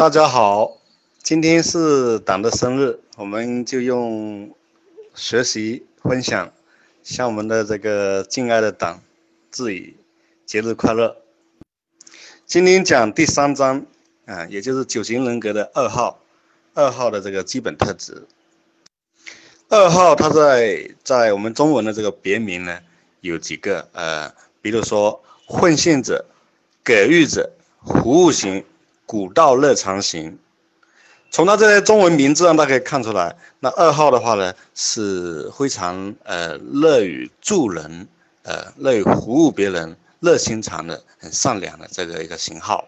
大家好，今天是党的生日，我们就用学习分享，向我们的这个敬爱的党致以节日快乐。今天讲第三章啊，也就是九型人格的二号，二号的这个基本特质。二号他在在我们中文的这个别名呢有几个呃，比如说奉献者、给予者、服务型。古道热肠型，从他这些中文名字上，大家可以看出来，那二号的话呢，是非常呃乐于助人，呃乐于服务别人，热心肠的，很善良的这个一个型号。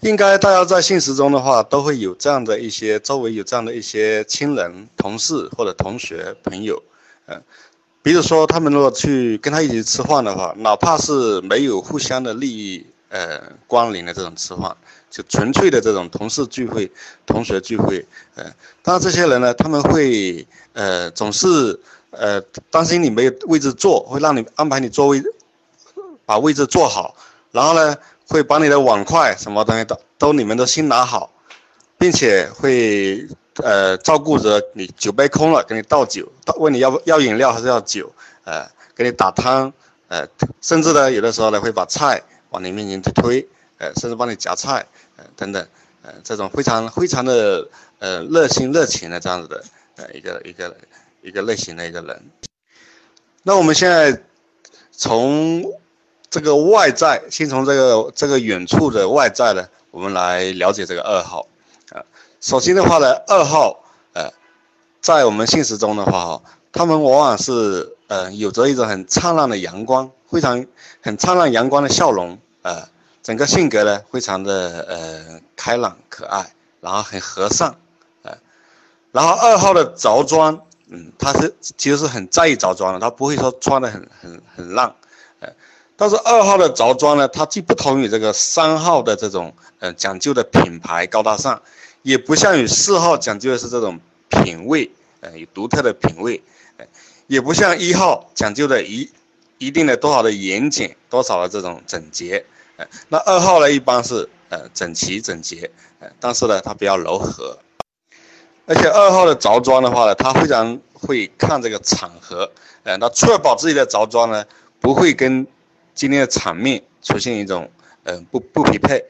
应该大家在现实中的话，都会有这样的一些周围有这样的一些亲人、同事或者同学、朋友，嗯，比如说他们如果去跟他一起吃饭的话，哪怕是没有互相的利益。呃，关联的这种吃饭，就纯粹的这种同事聚会、同学聚会，呃，当然这些人呢，他们会呃总是呃担心你没有位置坐，会让你安排你座位，把位置坐好，然后呢，会把你的碗筷什么东西都都你们都先拿好，并且会呃照顾着你酒杯空了给你倒酒，问你要不要饮料还是要酒，呃，给你打汤，呃，甚至呢有的时候呢会把菜。往你面前推，呃，甚至帮你夹菜，呃，等等，呃，这种非常非常的呃热心热情的这样子的，呃，一个一个一个类型的一个人。那我们现在从这个外在，先从这个这个远处的外在呢，我们来了解这个二号。啊，首先的话呢，二号，呃，在我们现实中的话，哈，他们往往是呃有着一种很灿烂的阳光。非常很灿烂阳光的笑容，呃，整个性格呢非常的呃开朗可爱，然后很和善，呃，然后二号的着装，嗯，他是其实是很在意着装的，他不会说穿的很很很烂，呃，但是二号的着装呢，它既不同于这个三号的这种呃讲究的品牌高大上，也不像与四号讲究的是这种品味，呃，有独特的品味，呃，也不像一号讲究的一。一定的多少的严谨，多少的这种整洁，那二号呢，一般是呃整齐整洁，呃，但是呢，它比较柔和，而且二号的着装的话呢，他非常会看这个场合，呃，那确保自己的着装呢不会跟今天的场面出现一种嗯不不匹配。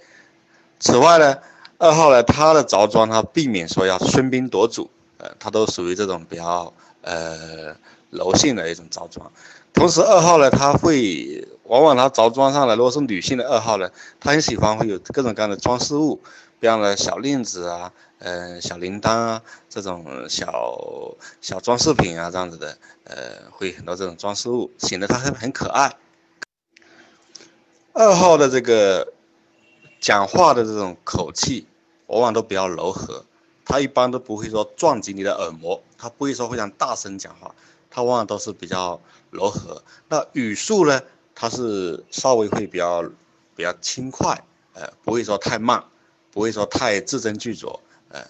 此外呢，二号呢，他的着装他避免说要喧宾夺主，呃，他都属于这种比较呃柔性的一种着装。同时，二号呢，他会往往他着装上来，如果是女性的二号呢，她很喜欢会有各种各样的装饰物，比方的小链子啊，呃，小铃铛啊，这种小小装饰品啊，这样子的，呃，会很多这种装饰物，显得她很很可爱。二号的这个讲话的这种口气，往往都比较柔和，他一般都不会说撞击你的耳膜，他不会说非常大声讲话。它往往都是比较柔和，那语速呢？它是稍微会比较比较轻快，呃，不会说太慢，不会说太字斟句酌，呃，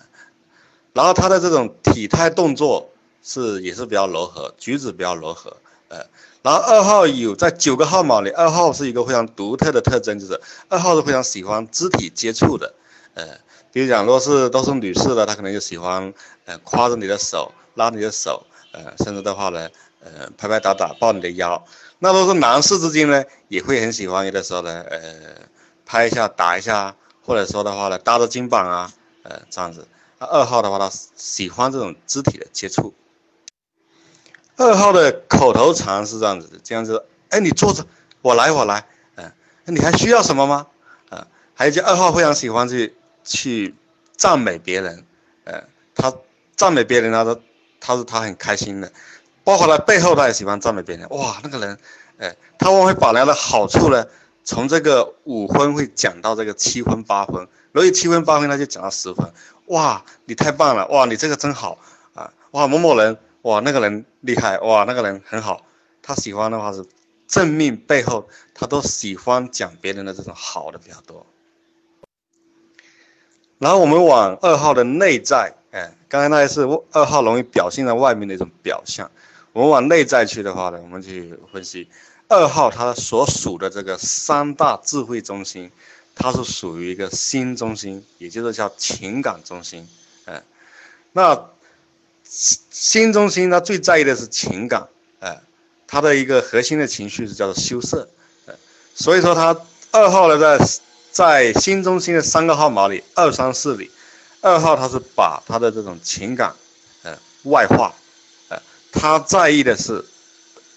然后他的这种体态动作是也是比较柔和，举止比较柔和，呃，然后二号有在九个号码里，二号是一个非常独特的特征，就是二号是非常喜欢肢体接触的，呃，比如讲，如果是都是女士的，她可能就喜欢呃挎着你的手，拉你的手。呃，甚至的话呢，呃，拍拍打打抱你的腰，那都是男士之间呢，也会很喜欢有的时候呢，呃，拍一下打一下，或者说的话呢，搭着肩膀啊，呃，这样子。二号的话，他喜欢这种肢体的接触。二号的口头禅是这样子的，这样子，哎，你坐着，我来，我来，嗯，你还需要什么吗？啊，还有就二号非常喜欢去去赞美别人，呃，他赞美别人，他说。他是他很开心的，包括他背后他也喜欢赞美别人。哇，那个人，哎，他往往会把他的好处呢，从这个五分会讲到这个七分八分，如果七分八分他就讲到十分。哇，你太棒了！哇，你这个真好啊！哇，某某人，哇，那个人厉害！哇，那个人很好。他喜欢的话是正面背后，他都喜欢讲别人的这种好的比较多。然后我们往二号的内在。哎，刚才那些是二号容易表现在外面的一种表象。我们往内在去的话呢，我们去分析二号他所属的这个三大智慧中心，它是属于一个心中心，也就是叫情感中心。嗯，那心中心它最在意的是情感。哎，它的一个核心的情绪是叫做羞涩。所以说它二号呢，在在心中心的三个号码里，二三四里，二号他是把他的这种情感，呃，外化，他在意的是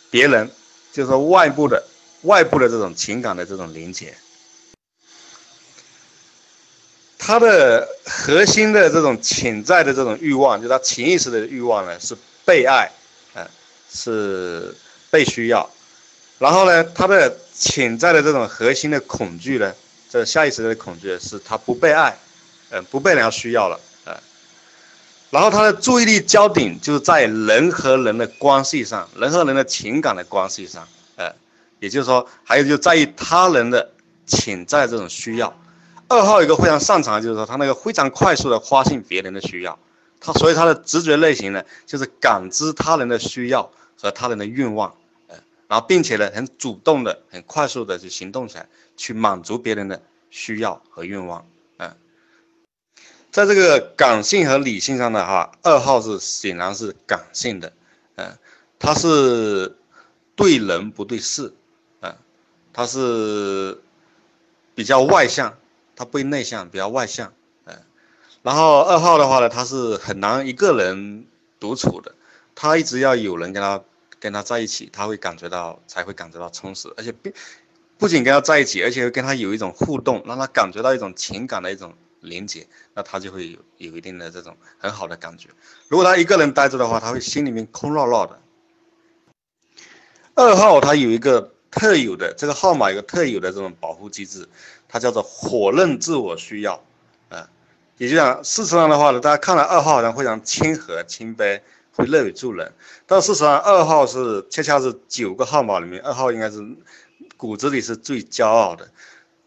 别人，就是说外部的外部的这种情感的这种连接。他的核心的这种潜在的这种欲望，就他潜意识的欲望呢，是被爱，呃，是被需要。然后呢，他的潜在的这种核心的恐惧呢，这下意识的恐惧是他不被爱，呃，不被人家需要了，然后他的注意力焦点就是在人和人的关系上，人和人的情感的关系上，呃，也就是说，还有就在于他人的潜在这种需要。二号一个非常擅长，就是说他那个非常快速的发现别人的需要，他所以他的直觉类型呢，就是感知他人的需要和他人的愿望，呃，然后并且呢，很主动的、很快速的去行动起来，去满足别人的需要和愿望，在这个感性和理性上的话，二号是显然是感性的，嗯，他是对人不对事，嗯，他是比较外向。他不内向，比较外向，嗯，然后二号的话呢，他是很难一个人独处的，他一直要有人跟他跟他在一起，他会感觉到才会感觉到充实，而且并不仅跟他在一起，而且会跟他有一种互动，让他感觉到一种情感的一种连接，那他就会有有一定的这种很好的感觉。如果他一个人待着的话，他会心里面空落落的。二号他有一个特有的这个号码，有个特有的这种保护机制。它叫做火认自我需要，啊，也就讲事实上的话呢，大家看了二号好像非常谦和、谦卑，会乐于助人，但事实上二号是恰恰是九个号码里面，二号应该是骨子里是最骄傲的，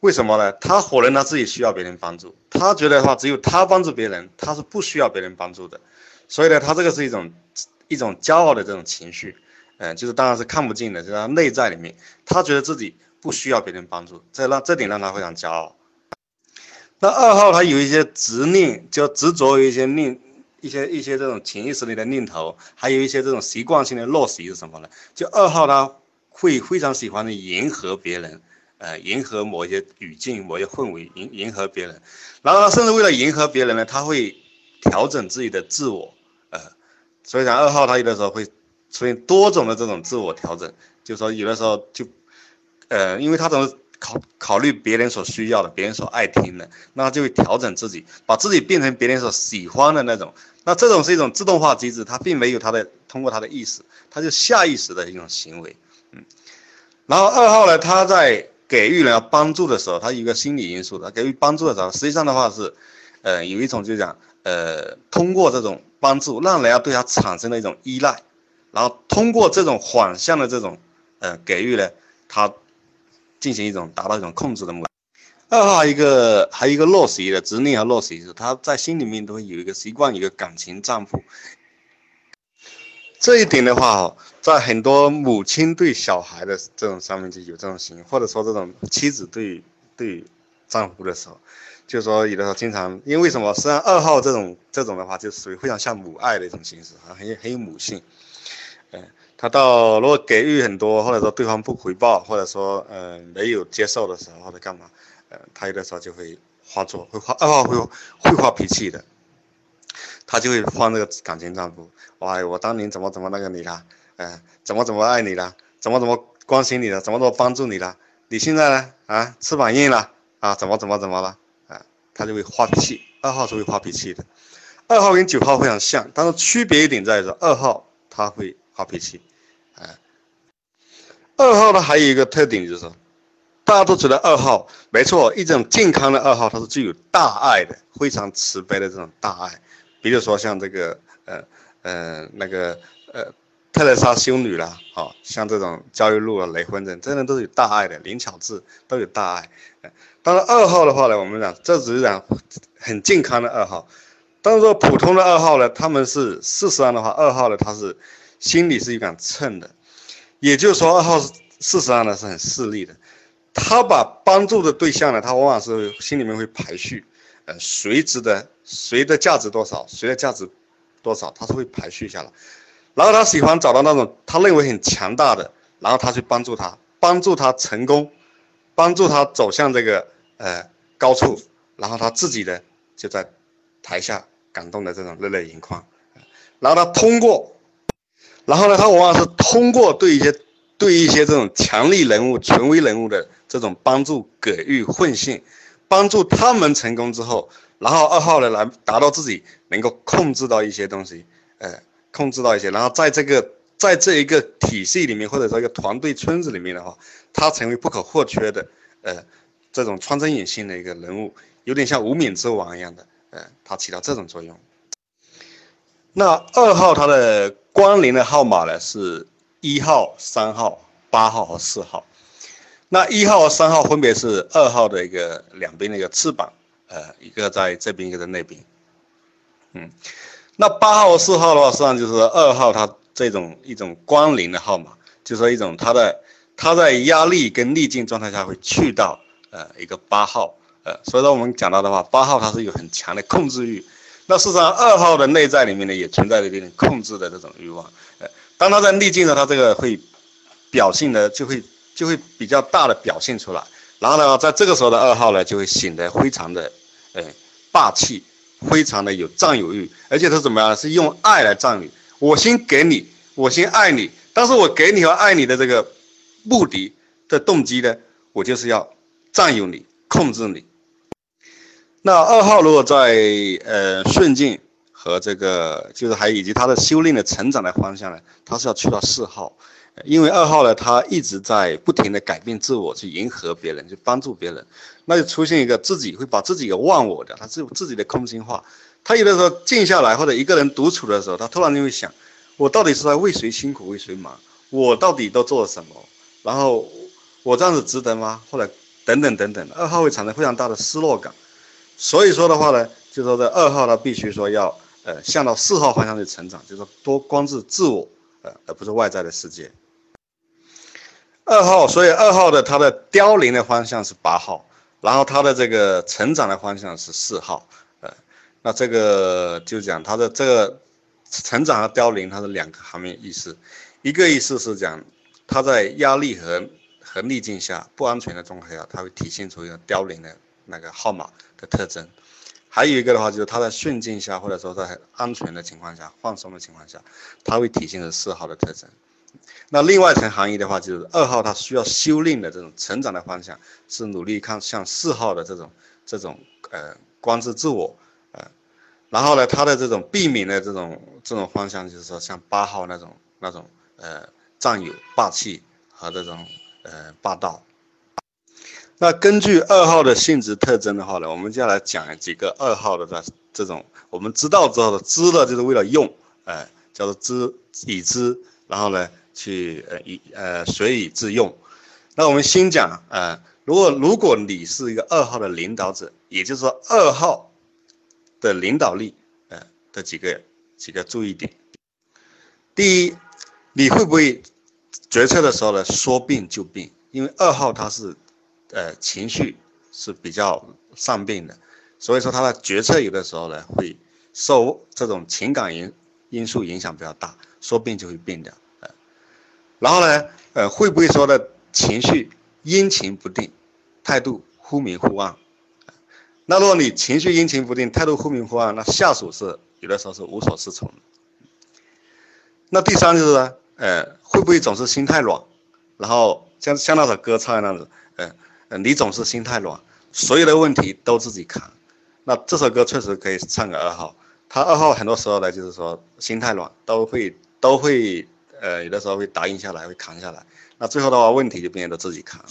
为什么呢？他火人他自己需要别人帮助，他觉得的话只有他帮助别人，他是不需要别人帮助的，所以呢，他这个是一种一种骄傲的这种情绪，嗯，就是当然是看不见的，就是他内在里面，他觉得自己。不需要别人帮助，这让这点让他非常骄傲。那二号他有一些执念，就执着于一些念，一些一些这种潜意识里的念头，还有一些这种习惯性的陋习是什么呢？就二号他会非常喜欢的迎合别人，呃，迎合某一些语境、某一些氛围，迎迎合别人。然后他甚至为了迎合别人呢，他会调整自己的自我，呃，所以讲二号他有的时候会出现多种的这种自我调整，就是说有的时候就。呃，因为他总是考考虑别人所需要的，别人所爱听的，那他就会调整自己，把自己变成别人所喜欢的那种。那这种是一种自动化机制，他并没有他的通过他的意识，他就下意识的一种行为。嗯，然后二号呢，他在给予人家帮助的时候，他有一个心理因素的，给予帮助的时候，实际上的话是，呃，有一种就讲，呃，通过这种帮助，让人家对他产生了一种依赖，然后通过这种反向的这种，呃，给予呢，他。进行一种达到一种控制的目的。二号一个还有一个落习的执念和落习是他在心里面都会有一个习惯，一个感情丈夫。这一点的话，在很多母亲对小孩的这种上面就有这种行为，或者说这种妻子对对丈夫的时候，就是说有的时候经常因为什么？实际上二号这种这种的话，就属于非常像母爱的一种形式啊，很很有母性，嗯。他到如果给予很多，或者说对方不回报，或者说嗯没有接受的时候，或者干嘛，呃，他有的时候就会发作，会发二号会会发脾气的，他就会放那个感情账户，哇，我当年怎么怎么那个你了，嗯，怎么怎么爱你了，怎么怎么关心你了，怎么怎么帮助你了，你现在呢？啊翅膀硬了啊，怎么怎么怎么了啊，他就会发脾气，二号是会发脾气的，二号跟九号非常像，但是区别一点在于说二号他会。发脾气，哎，二号呢还有一个特点就是，大家都觉得二号没错，一种健康的二号，它是具有大爱的，非常慈悲的这种大爱。比如说像这个，呃，呃，那个，呃，特蕾莎修女啦，啊，像这种焦裕禄啊、雷锋人，这人都是有大爱的，林巧稚都有大爱。当然二号的话呢，我们讲这只是讲很健康的二号，但是说普通的二号呢，他们是事实上的话，二号呢他是。心里是一杆秤的，也就是说，二号事实上呢是很势利的，他把帮助的对象呢，他往往是心里面会排序，呃，谁值得，谁的价值多少，谁的价值多少，他是会排序下来。然后他喜欢找到那种他认为很强大的，然后他去帮助他，帮助他成功，帮助他走向这个呃高处，然后他自己的就在台下感动的这种热泪盈眶。然后他通过，然后呢，他往往是通过对一些对一些这种强力人物、权威人物的这种帮助、给予、混信，帮助他们成功之后，然后二号呢来达到自己能够控制到一些东西，呃，控制到一些，然后在这个在这一个体系里面，或者说一个团队村子里面的话，他成为不可或缺的，呃，这种穿针引线的一个人物，有点像无冕之王一样的，呃，他起到这种作用。那二号它的关联的号码呢是一号、三号、八号和四号。那一号和三号分别是二号的一个两边的一个翅膀，呃，一个在这边，一个在那边。嗯，那八号和四号的话，实际上就是二号它这种一种光临的号码，就是说一种它的它在压力跟逆境状态下会去到呃一个八号，呃，所以说我们讲到的话，八号它是有很强的控制欲。那事实上，二号的内在里面呢，也存在着一点控制的这种欲望。呃，当他在逆境呢，他这个会表现的就会就会比较大的表现出来。然后呢，在这个时候的二号呢，就会显得非常的，呃，霸气，非常的有占有欲，而且他怎么样？是用爱来占有。我先给你，我先爱你，但是我给你和爱你的这个目的的动机呢，我就是要占有你，控制你。那二号如果在呃顺境和这个就是还以及他的修炼的成长的方向呢，他是要去到四号，因为二号呢他一直在不停的改变自我，去迎合别人，去帮助别人，那就出现一个自己会把自己给忘我的，他自自己的空心化，他有的时候静下来或者一个人独处的时候，他突然就会想，我到底是在为谁辛苦为谁忙，我到底都做了什么，然后我这样子值得吗？或者等等等等，二号会产生非常大的失落感。所以说的话呢，就说这二号他必须说要呃向到四号方向去成长，就是说多关注自我，呃而不是外在的世界。二号，所以二号的他的凋零的方向是八号，然后他的这个成长的方向是四号，呃，那这个就讲他的这个成长和凋零，它是两个方面意思，一个意思是讲他在压力和和逆境下不安全的状态下，他会体现出一个凋零的。那个号码的特征，还有一个的话就是它在顺境下，或者说在安全的情况下、放松的情况下，它会体现的四号的特征。那另外一层含义的话，就是二号它需要修炼的这种成长的方向，是努力看向四号的这种这种呃关注自我，呃，然后呢，它的这种避免的这种这种方向，就是说像八号那种那种呃占有霸气和这种呃霸道。那根据二号的性质特征的话呢，我们接下来讲几个二号的这这种我们知道之后的知的就是为了用，哎，叫做知已知，然后呢去呃以呃随以致用。那我们先讲呃，如果如果你是一个二号的领导者，也就是说二号的领导力呃的几个几个注意点。第一，你会不会决策的时候呢说变就变？因为二号他是。呃，情绪是比较善变的，所以说他的决策有的时候呢会受这种情感因因素影响比较大，说变就会变掉。然后呢，呃，会不会说的情绪阴晴不定，态度忽明忽暗？那如果你情绪阴晴不定，态度忽明忽暗，那下属是有的时候是无所适从。那第三就是呢，呃，会不会总是心太软，然后像像那首歌唱的那样子，呃。你总是心太软，所有的问题都自己扛。那这首歌确实可以唱给二号，他二号很多时候呢，就是说心太软，都会都会，呃，有的时候会答应下来，会扛下来。那最后的话，问题就变成自己扛。